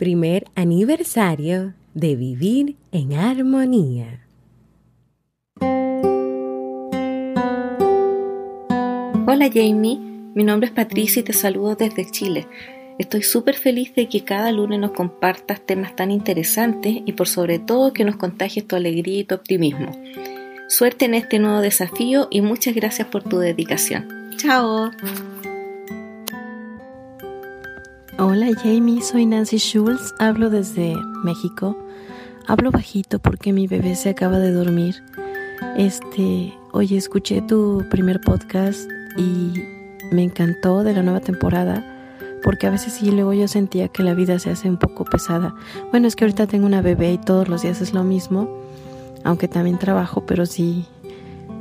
primer aniversario de Vivir en Armonía. Hola Jamie, mi nombre es Patricia y te saludo desde Chile. Estoy súper feliz de que cada lunes nos compartas temas tan interesantes y por sobre todo que nos contagies tu alegría y tu optimismo. Suerte en este nuevo desafío y muchas gracias por tu dedicación. Chao. Hola Jamie, soy Nancy Schultz, hablo desde México. Hablo bajito porque mi bebé se acaba de dormir. Este, oye, escuché tu primer podcast y me encantó de la nueva temporada porque a veces sí luego yo sentía que la vida se hace un poco pesada. Bueno, es que ahorita tengo una bebé y todos los días es lo mismo, aunque también trabajo, pero sí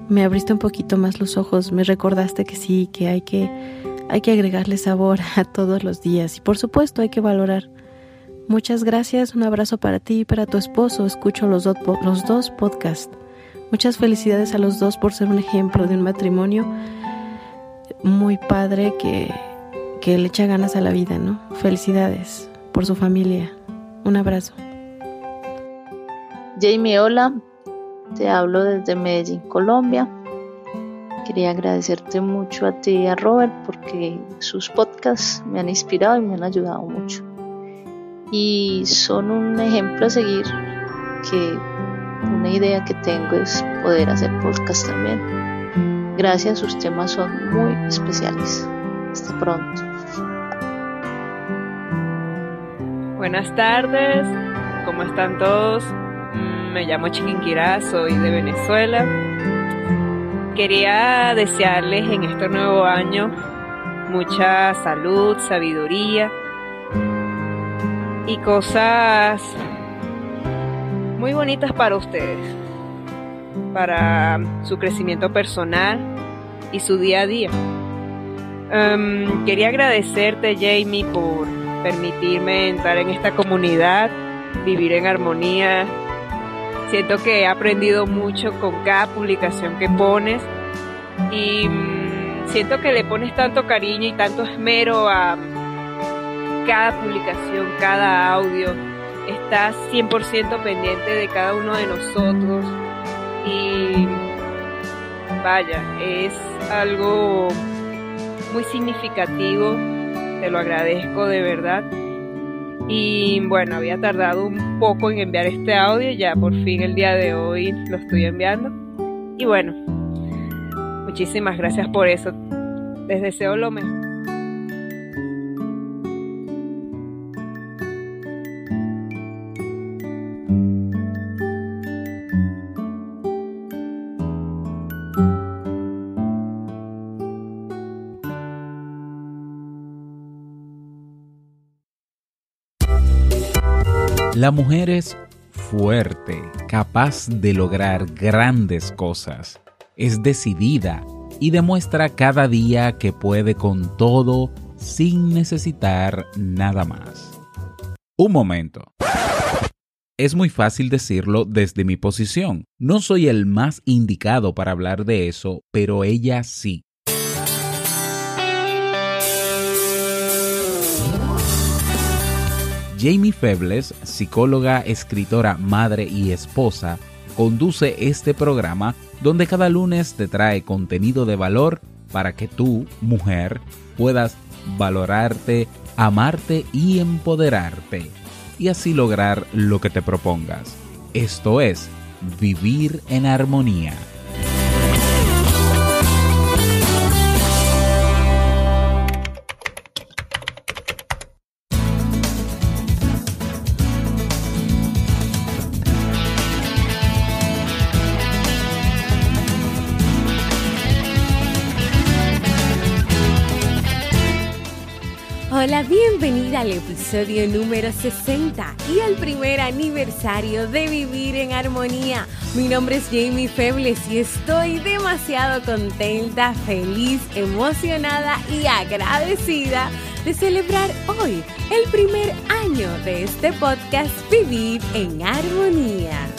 me abriste un poquito más los ojos, me recordaste que sí, que hay que hay que agregarle sabor a todos los días y por supuesto hay que valorar. Muchas gracias, un abrazo para ti y para tu esposo. Escucho los, los dos podcasts. Muchas felicidades a los dos por ser un ejemplo de un matrimonio muy padre que, que le echa ganas a la vida, ¿no? Felicidades por su familia. Un abrazo. Jamie, hola. Te hablo desde Medellín, Colombia. Quería agradecerte mucho a ti y a Robert porque sus podcasts me han inspirado y me han ayudado mucho. Y son un ejemplo a seguir que una idea que tengo es poder hacer podcast también. Gracias, sus temas son muy especiales. Hasta pronto. Buenas tardes, ¿cómo están todos? Me llamo Chiquinquirá, soy de Venezuela quería desearles en este nuevo año mucha salud, sabiduría y cosas muy bonitas para ustedes, para su crecimiento personal y su día a día. Em, quería agradecerte, Jamie, por permitirme entrar en esta comunidad, vivir en armonía Siento que he aprendido mucho con cada publicación que pones y mm, siento que le pones tanto cariño y tanto esmero a cada publicación, cada audio. Estás 100% pendiente de cada uno de nosotros y vaya, es algo muy significativo, te lo agradezco de verdad y bueno, había tardado un poco en enviar este audio, ya por fin el día de hoy lo estoy enviando. Y bueno, muchísimas gracias por eso. Les deseo lo mejor. La mujer es fuerte, capaz de lograr grandes cosas. Es decidida y demuestra cada día que puede con todo sin necesitar nada más. Un momento. Es muy fácil decirlo desde mi posición. No soy el más indicado para hablar de eso, pero ella sí. Jamie Febles, psicóloga, escritora, madre y esposa, conduce este programa donde cada lunes te trae contenido de valor para que tú, mujer, puedas valorarte, amarte y empoderarte, y así lograr lo que te propongas. Esto es, vivir en armonía. Hola, bienvenida al episodio número 60 y al primer aniversario de Vivir en Armonía. Mi nombre es Jamie Febles y estoy demasiado contenta, feliz, emocionada y agradecida de celebrar hoy el primer año de este podcast Vivir en Armonía.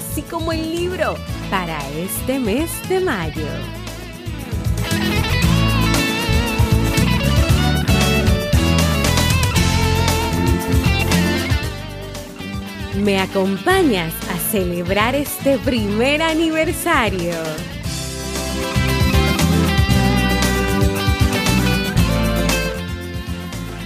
así como el libro para este mes de mayo. ¿Me acompañas a celebrar este primer aniversario?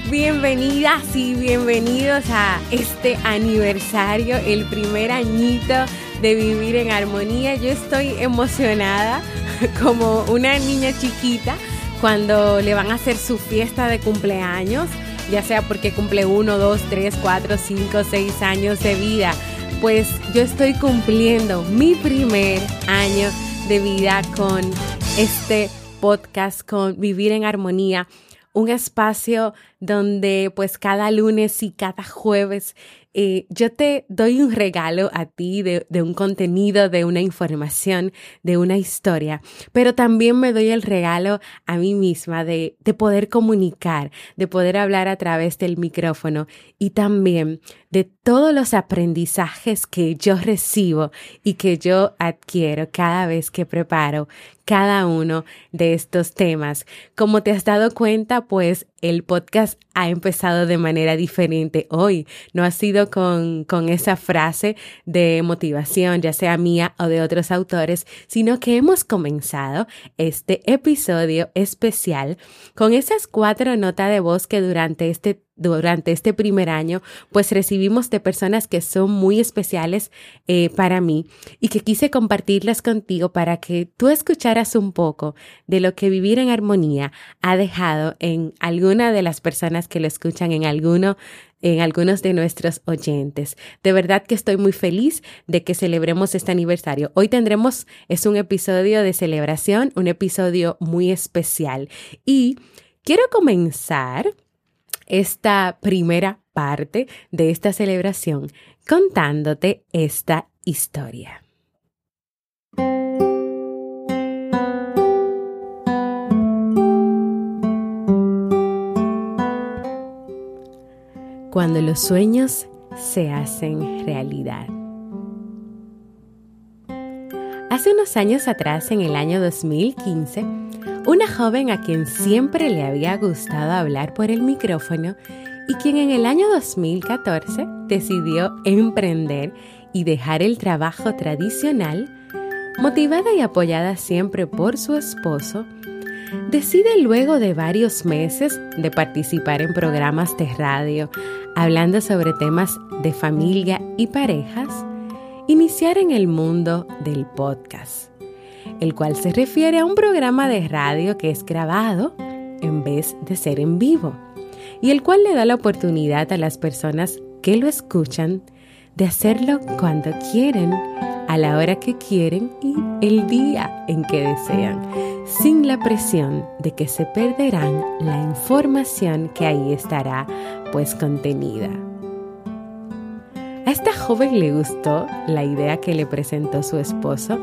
Bienvenidas y bienvenidos a este aniversario, el primer añito de vivir en armonía. Yo estoy emocionada como una niña chiquita cuando le van a hacer su fiesta de cumpleaños ya sea porque cumple uno, dos, tres, cuatro, cinco, seis años de vida. Pues yo estoy cumpliendo mi primer año de vida con este podcast, con Vivir en Armonía, un espacio donde pues cada lunes y cada jueves eh, yo te doy un regalo a ti de, un contenido, de una información, de una historia, pero también me doy el regalo a mí misma de, de poder comunicar, de poder hablar a través del micrófono y también de todos los aprendizajes que yo recibo y que yo adquiero cada vez que preparo cada uno de estos temas. Como te has dado cuenta, pues el podcast ha empezado de manera diferente hoy. No ha sido con, con esa frase de motivación, ya sea mía o de otros autores, sino que hemos comenzado este episodio especial con esas cuatro notas de voz que durante este durante este primer año, pues recibimos de personas que son muy especiales eh, para mí y que quise compartirlas contigo para que tú escucharas un poco de lo que vivir en armonía ha dejado en alguna de las personas que lo escuchan, en alguno en algunos de nuestros oyentes. De verdad que estoy muy feliz de que celebremos este aniversario. Hoy tendremos, es un episodio de celebración, un episodio muy especial. Y quiero comenzar esta primera parte de esta celebración contándote esta historia. Cuando los sueños se hacen realidad. Hace unos años atrás, en el año 2015, una joven a quien siempre le había gustado hablar por el micrófono y quien en el año 2014 decidió emprender y dejar el trabajo tradicional, motivada y apoyada siempre por su esposo, decide luego de varios meses de participar en programas de radio hablando sobre temas de familia y parejas, iniciar en el mundo del podcast el cual se refiere a un programa de radio que es grabado en vez de ser en vivo, y el cual le da la oportunidad a las personas que lo escuchan de hacerlo cuando quieren, a la hora que quieren y el día en que desean, sin la presión de que se perderán la información que ahí estará pues contenida. A esta joven le gustó la idea que le presentó su esposo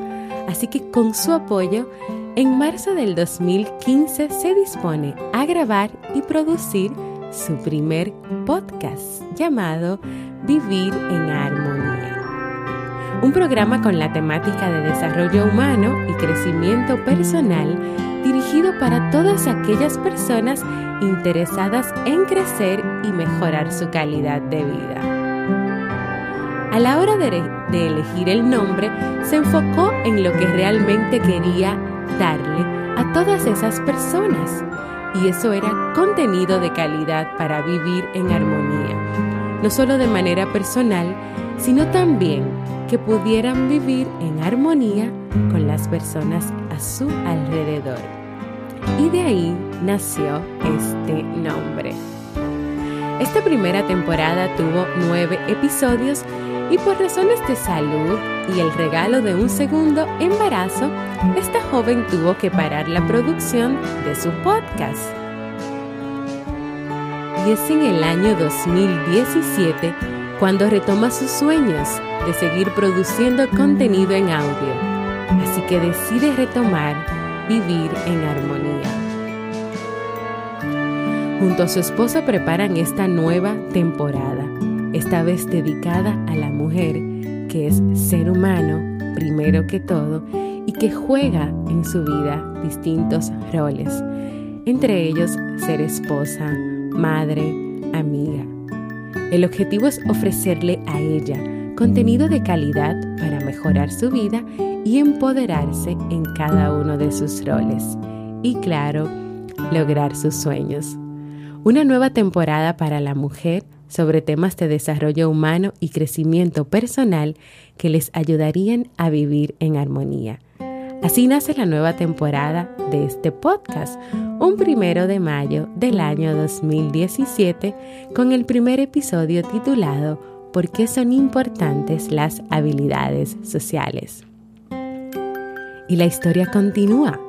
Así que con su apoyo, en marzo del 2015 se dispone a grabar y producir su primer podcast llamado Vivir en Armonía. Un programa con la temática de desarrollo humano y crecimiento personal dirigido para todas aquellas personas interesadas en crecer y mejorar su calidad de vida. A la hora de, elegir el nombre, se enfocó en lo que realmente quería darle a todas esas personas. Y eso era contenido de calidad para vivir en armonía. No solo de manera personal, sino también que pudieran vivir en armonía con las personas a su alrededor. Y de ahí nació este nombre. Esta primera temporada tuvo nueve episodios y por razones de salud y el regalo de un segundo embarazo, esta joven tuvo que parar la producción de su podcast. Y es en el año 2017 cuando retoma sus sueños de seguir produciendo contenido en audio. Así que decide retomar vivir en armonía. Junto a su esposa preparan esta nueva temporada esta vez dedicada a la mujer, que es ser humano primero que todo y que juega en su vida distintos roles, entre ellos ser esposa, madre, amiga. El objetivo es ofrecerle a ella contenido de calidad para mejorar su vida y empoderarse en cada uno de sus roles. Y claro, lograr sus sueños. Una nueva temporada para la mujer sobre temas de desarrollo humano y crecimiento personal que les ayudarían a vivir en armonía. Así nace la nueva temporada de este podcast, un primero de mayo del año 2017, con el primer episodio titulado ¿Por qué son importantes las habilidades sociales? Y la historia continúa.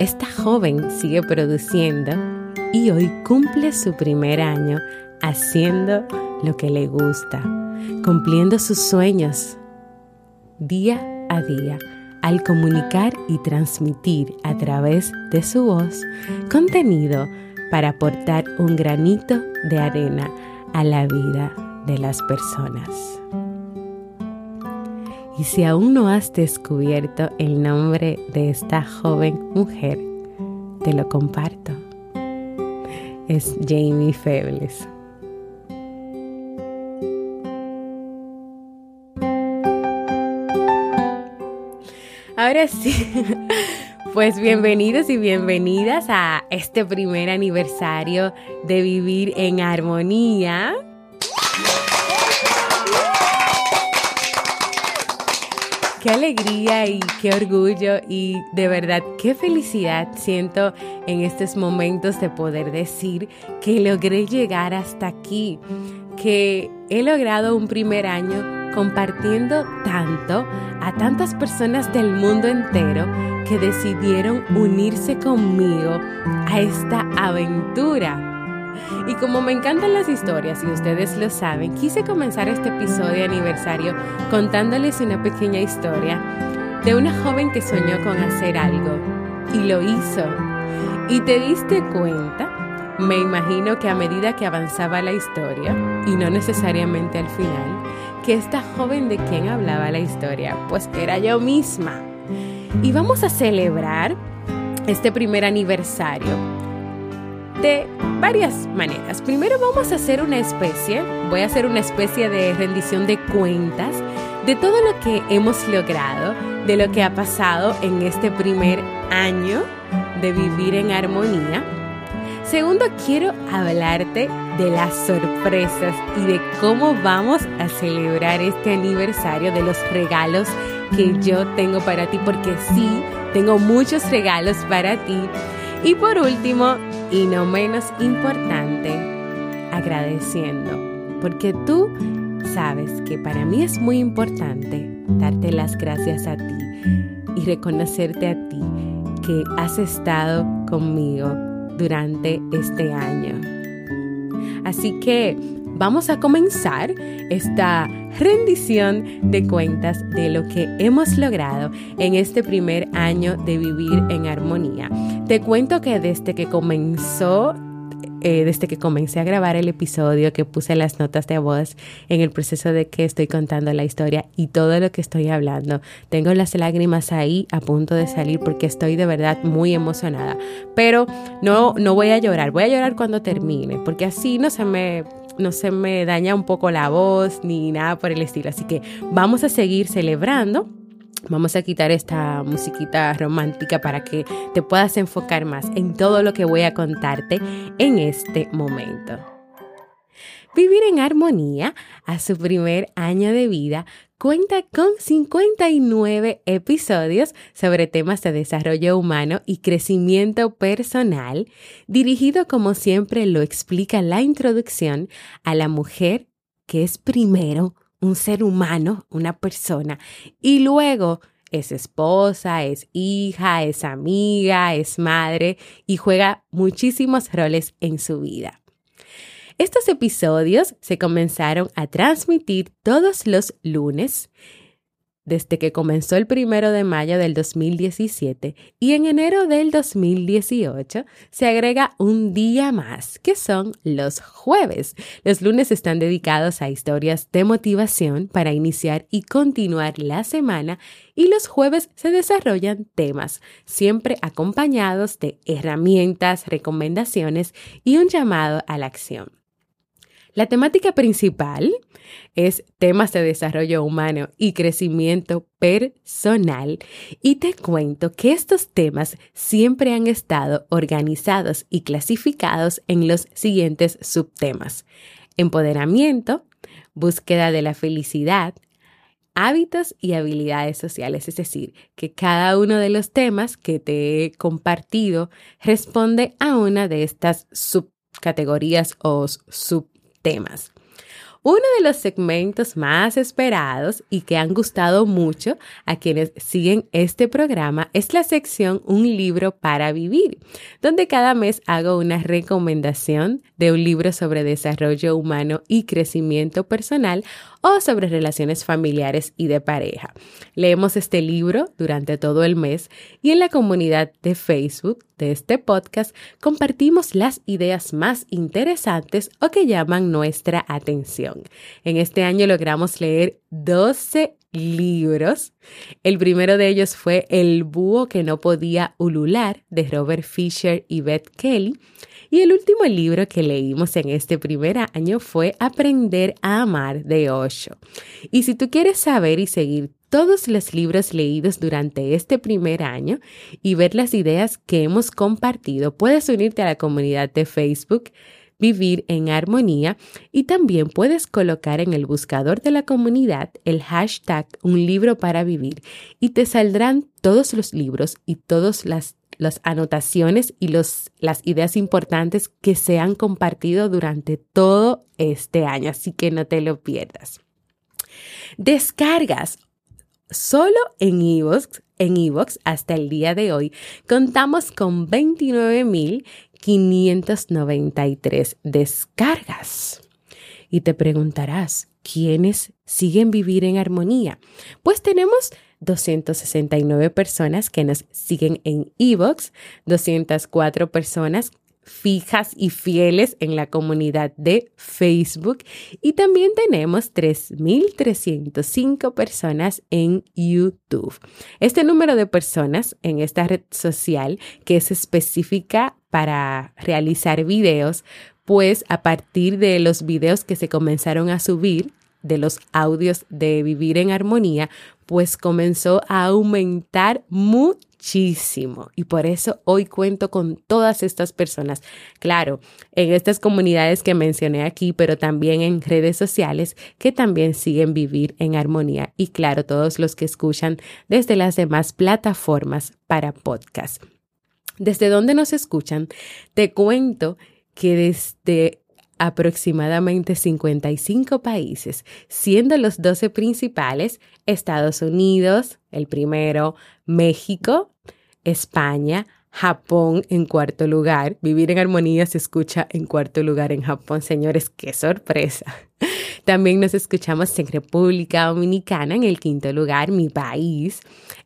Esta joven sigue produciendo y hoy cumple su primer año haciendo lo que le gusta, cumpliendo sus sueños día a día al comunicar y transmitir a través de su voz contenido para aportar un granito de arena a la vida de las personas. Y si aún no has descubierto el nombre de esta joven mujer, te lo comparto. Es Jamie Febles. Ahora sí, pues bienvenidos y bienvenidas a este primer aniversario de Vivir en Armonía. Qué alegría y qué orgullo y de verdad qué felicidad siento en estos momentos de poder decir que logré llegar hasta aquí, que he logrado un primer año compartiendo tanto a tantas personas del mundo entero que decidieron unirse conmigo a esta aventura. Y como me encantan las historias y ustedes lo saben, quise comenzar este episodio de aniversario contándoles una pequeña historia de una joven que soñó con hacer algo y lo hizo. ¿Y te diste cuenta? Me imagino que a medida que avanzaba la historia, y no necesariamente al final, que esta joven de quien hablaba la historia, pues era yo misma. Y vamos a celebrar este primer aniversario de varias maneras. Primero vamos a hacer una especie, voy a hacer una especie de rendición de cuentas de todo lo que hemos logrado, de lo que ha pasado en este primer año de vivir en armonía. Segundo, quiero hablarte de las sorpresas y de cómo vamos a celebrar este aniversario, de los regalos que yo tengo para ti, porque sí, tengo muchos regalos para ti. Y por último, y no menos importante, agradeciendo, porque tú sabes que para mí es muy importante darte las gracias a ti y reconocerte a ti que has estado conmigo durante este año. Así que vamos a comenzar esta rendición de cuentas de lo que hemos logrado en este primer año de vivir en armonía. Te cuento que desde que comenzó eh, desde que comencé a grabar el episodio, que puse las notas de voz en el proceso de que estoy contando la historia y todo lo que estoy hablando. Tengo las lágrimas ahí a punto de salir porque estoy de verdad muy emocionada. Pero no, no voy a llorar, voy a llorar cuando termine, porque así no se me no se me daña un poco la voz ni nada por el estilo. Así que vamos a seguir celebrando Vamos a quitar esta musiquita romántica para que te puedas enfocar más en todo lo que voy a contarte en este momento. Vivir en Armonía, a su primer año de vida, cuenta con 59 episodios sobre temas de desarrollo humano y crecimiento personal, dirigido como siempre lo explica la introducción a la mujer que es primero un ser humano, una persona, y luego es esposa, es hija, es amiga, es madre y juega muchísimos roles en su vida. Estos episodios se comenzaron a transmitir todos los lunes desde que comenzó el primero de mayo del 2017 y en enero del 2018 se agrega un día más, que son los jueves. Los lunes están dedicados a historias de motivación para iniciar y continuar la semana y los jueves se desarrollan temas, siempre acompañados de herramientas, recomendaciones y un llamado a la acción. La temática principal es temas de desarrollo humano y crecimiento personal y te cuento que estos temas siempre han estado organizados y clasificados en los siguientes subtemas. Empoderamiento, búsqueda de la felicidad, hábitos y habilidades sociales, es decir, que cada uno de los temas que te he compartido responde a una de estas subcategorías o subtemas temas. Uno de los segmentos más esperados y que han gustado mucho a quienes siguen este programa es la sección Un libro para vivir, donde cada mes hago una recomendación de un libro sobre desarrollo humano y crecimiento personal o sobre relaciones familiares y de pareja. Leemos este libro durante todo el mes y en la comunidad de Facebook de este podcast compartimos las ideas más interesantes o que llaman nuestra atención. En este año logramos leer 12 libros. El primero de ellos fue El búho que no podía ulular de Robert Fisher y Beth Kelly. Y el último libro que leímos en este primer año fue Aprender a Amar de Osho. Y si tú quieres saber y seguir todos los libros leídos durante este primer año y ver las ideas que hemos compartido, puedes unirte a la comunidad de Facebook Vivir en Armonía y también puedes colocar en el buscador de la comunidad el hashtag Un libro para vivir y te saldrán todos los libros y todas las las anotaciones y los, las ideas importantes que se han compartido durante todo este año, así que no te lo pierdas. Descargas. Solo en Evox, en Evox hasta el día de hoy contamos con 29.593 descargas. Y te preguntarás, ¿quiénes siguen vivir en armonía? Pues tenemos 269 personas que nos siguen en Evox, 204 personas fijas y fieles en la comunidad de Facebook y también tenemos 3.305 personas en YouTube. Este número de personas en esta red social que es específica para realizar videos, pues a partir de los videos que se comenzaron a subir de los audios de Vivir en Armonía, pues comenzó a aumentar muchísimo. Y por eso hoy cuento con todas estas personas. Claro, en estas comunidades que mencioné aquí, pero también en redes sociales que también siguen Vivir en Armonía. Y claro, todos los que escuchan desde las demás plataformas para podcast. ¿Desde dónde nos escuchan? Te cuento que desde aproximadamente 55 países, siendo los 12 principales Estados Unidos, el primero, México, España, Japón en cuarto lugar. Vivir en armonía se escucha en cuarto lugar en Japón, señores, qué sorpresa. También nos escuchamos en República Dominicana en el quinto lugar, mi país,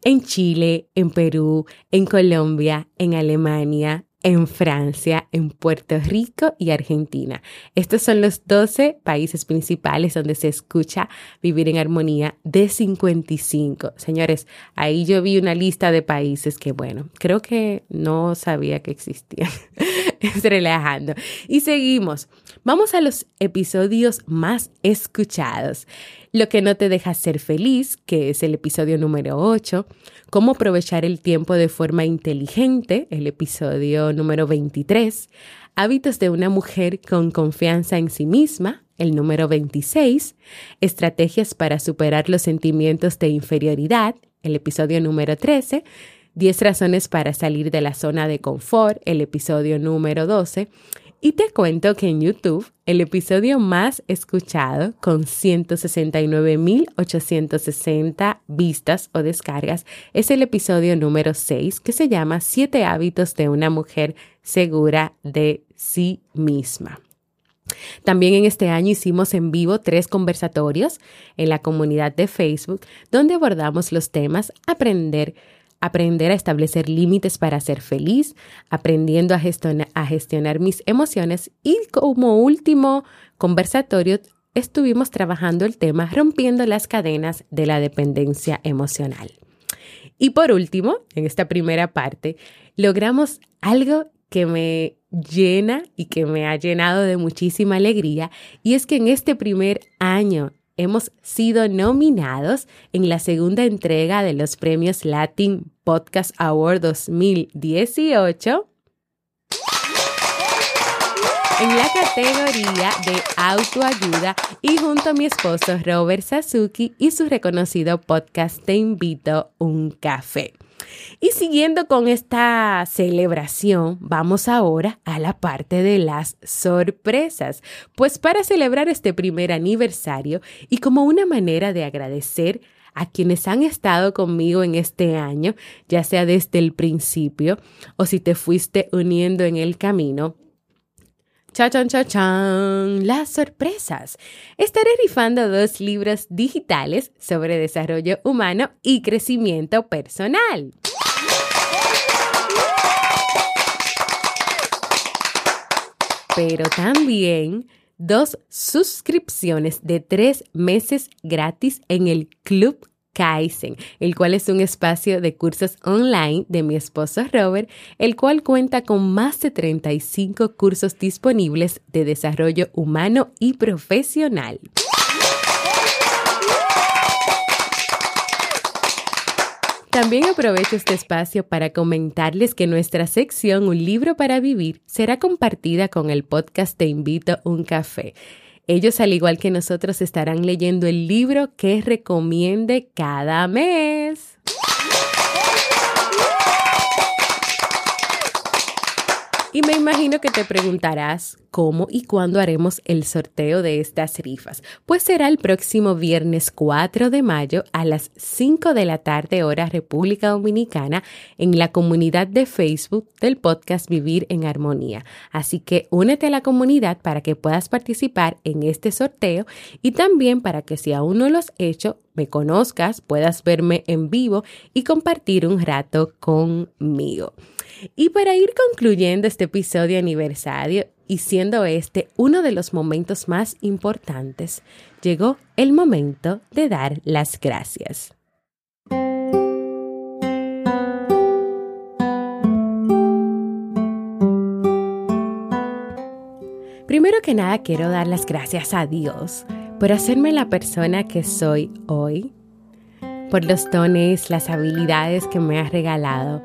en Chile, en Perú, en Colombia, en Alemania, en Francia, en Puerto Rico y Argentina. Estos son los 12 países principales donde se escucha vivir en armonía de 55. Señores, ahí yo vi una lista de países que, bueno, creo que no sabía que existían. relajando. Y seguimos. Vamos a los episodios más escuchados. Lo que no te deja ser feliz, que es el episodio número 8. Cómo aprovechar el tiempo de forma inteligente, el episodio número 23. Hábitos de una mujer con confianza en sí misma, el número 26, Estrategias para superar los sentimientos de inferioridad, el episodio número 13, 10 razones para salir de la zona de confort, el episodio número 12, y te cuento que en YouTube el episodio más escuchado con 169.860 vistas o descargas es el episodio número 6 que se llama 7 hábitos de una mujer segura de sí misma. También en este año hicimos en vivo tres conversatorios en la comunidad de Facebook donde abordamos los temas aprender aprender a establecer límites para ser feliz, aprendiendo a gestionar, a gestionar mis emociones y como último conversatorio estuvimos trabajando el tema rompiendo las cadenas de la dependencia emocional. Y por último, en esta primera parte, logramos algo que me llena y que me ha llenado de muchísima alegría, y es que en este primer año hemos sido nominados en la segunda entrega de los premios Latin Podcast Award 2018 en la categoría de autoayuda y junto a mi esposo Robert Sasuki y su reconocido podcast Te invito un café. Y siguiendo con esta celebración, vamos ahora a la parte de las sorpresas. Pues para celebrar este primer aniversario y como una manera de agradecer a quienes han estado conmigo en este año, ya sea desde el principio o si te fuiste uniendo en el camino, Chachan, chachan, las sorpresas. Estaré rifando dos libros digitales sobre desarrollo humano y crecimiento personal. Pero también dos suscripciones de tres meses gratis en el Club Kaizen, el cual es un espacio de cursos online de mi esposo Robert, el cual cuenta con más de 35 cursos disponibles de desarrollo humano y profesional. También aprovecho este espacio para comentarles que nuestra sección Un libro para vivir será compartida con el podcast Te invito un café. Ellos, al igual que nosotros, estarán leyendo el libro que recomiende cada mes. Y me imagino que te preguntarás cómo y cuándo haremos el sorteo de estas rifas. Pues será el próximo viernes 4 de mayo a las 5 de la tarde hora República Dominicana en la comunidad de Facebook del podcast Vivir en Armonía. Así que únete a la comunidad para que puedas participar en este sorteo y también para que si aún no lo has hecho, me conozcas, puedas verme en vivo y compartir un rato conmigo. Y para ir concluyendo este episodio aniversario y siendo este uno de los momentos más importantes, llegó el momento de dar las gracias. Primero que nada quiero dar las gracias a Dios por hacerme la persona que soy hoy, por los dones, las habilidades que me ha regalado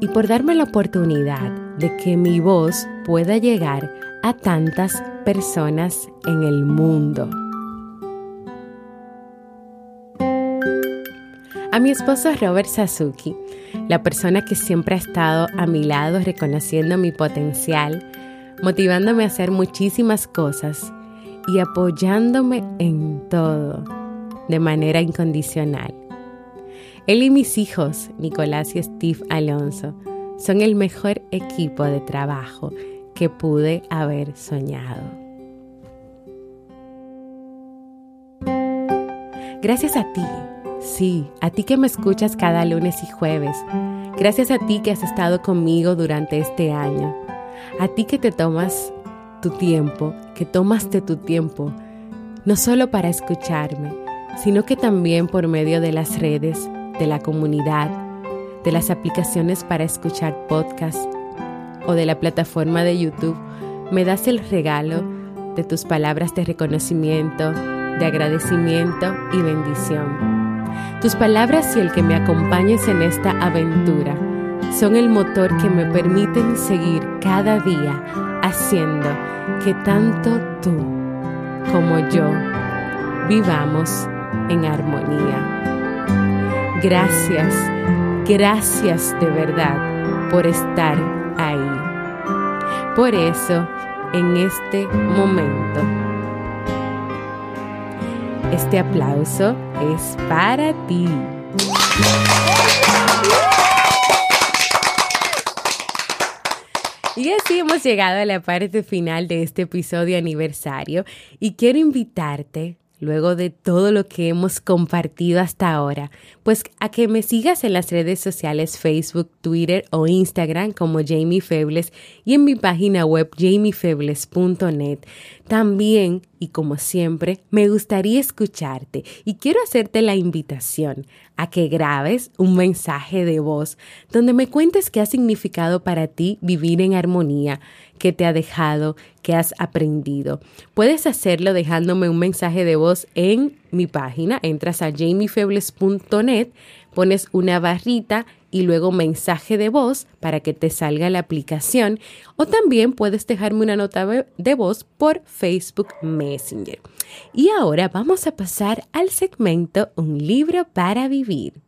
y por darme la oportunidad de que mi voz pueda llegar a tantas personas en el mundo. A mi esposo Robert Sasuki, la persona que siempre ha estado a mi lado reconociendo mi potencial, motivándome a hacer muchísimas cosas y apoyándome en todo de manera incondicional. Él y mis hijos, Nicolás y Steve Alonso, son el mejor equipo de trabajo que pude haber soñado. Gracias a ti, sí, a ti que me escuchas cada lunes y jueves. Gracias a ti que has estado conmigo durante este año. A ti que te tomas tu tiempo, que tomaste tu tiempo, no solo para escucharme, sino que también por medio de las redes de la comunidad, de las aplicaciones para escuchar podcasts o de la plataforma de YouTube, me das el regalo de tus palabras de reconocimiento, de agradecimiento y bendición. Tus palabras y el que me acompañes en esta aventura son el motor que me permiten seguir cada día haciendo que tanto tú como yo vivamos en armonía. Gracias, gracias de verdad por estar ahí. Por eso, en este momento, este aplauso es para ti. Y así hemos llegado a la parte final de este episodio aniversario y quiero invitarte luego de todo lo que hemos compartido hasta ahora, pues a que me sigas en las redes sociales Facebook, Twitter o Instagram como Jamie Febles y en mi página web jamiefebles.net. También, y como siempre, me gustaría escucharte y quiero hacerte la invitación a que grabes un mensaje de voz donde me cuentes qué ha significado para ti vivir en armonía, qué te ha dejado, qué has aprendido. Puedes hacerlo dejándome un mensaje de voz en mi página, entras a jamiefebles.net, pones una barrita y luego mensaje de voz para que te salga la aplicación o también puedes dejarme una nota de voz por Facebook Messenger. Y ahora vamos a pasar al segmento Un libro para vivir.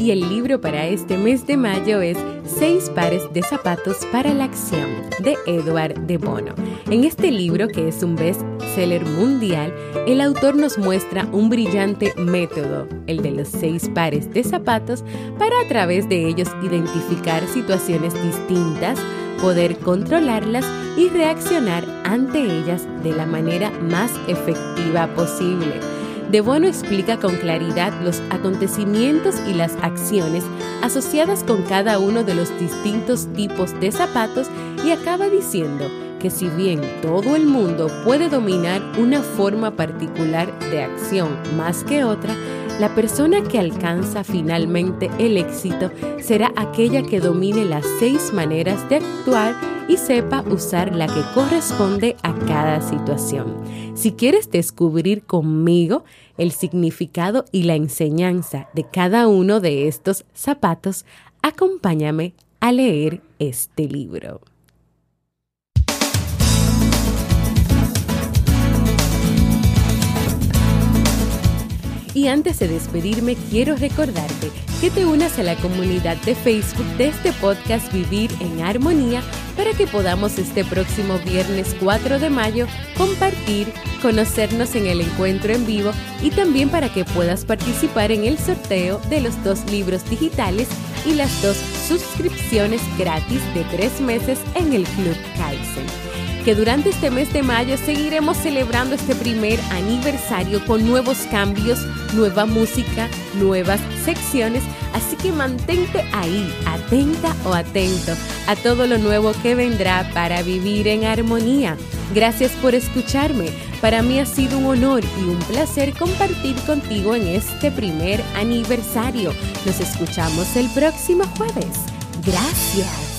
Y el libro para este mes de mayo es Seis pares de zapatos para la acción de Edward de Bono. En este libro, que es un best-seller mundial, el autor nos muestra un brillante método, el de los seis pares de zapatos, para a través de ellos identificar situaciones distintas, poder controlarlas y reaccionar ante ellas de la manera más efectiva posible. De Bono explica con claridad los acontecimientos y las acciones asociadas con cada uno de los distintos tipos de zapatos y acaba diciendo que si bien todo el mundo puede dominar una forma particular de acción más que otra, la persona que alcanza finalmente el éxito será aquella que domine las seis maneras de actuar y sepa usar la que corresponde a cada situación. Si quieres descubrir conmigo el significado y la enseñanza de cada uno de estos zapatos, acompáñame a leer este libro. Y antes de despedirme, quiero recordarte que te unas a la comunidad de Facebook de este podcast Vivir en Armonía para que podamos este próximo viernes 4 de mayo compartir, conocernos en el encuentro en vivo y también para que puedas participar en el sorteo de los dos libros digitales y las dos suscripciones gratis de tres meses en el Club Kaizen que durante este mes de mayo seguiremos celebrando este primer aniversario con nuevos cambios, nueva música, nuevas secciones, así que mantente ahí, atenta o atento a todo lo nuevo que vendrá para vivir en armonía. Gracias por escucharme. Para mí ha sido un honor y un placer compartir contigo en este primer aniversario. Nos escuchamos el próximo jueves. Gracias.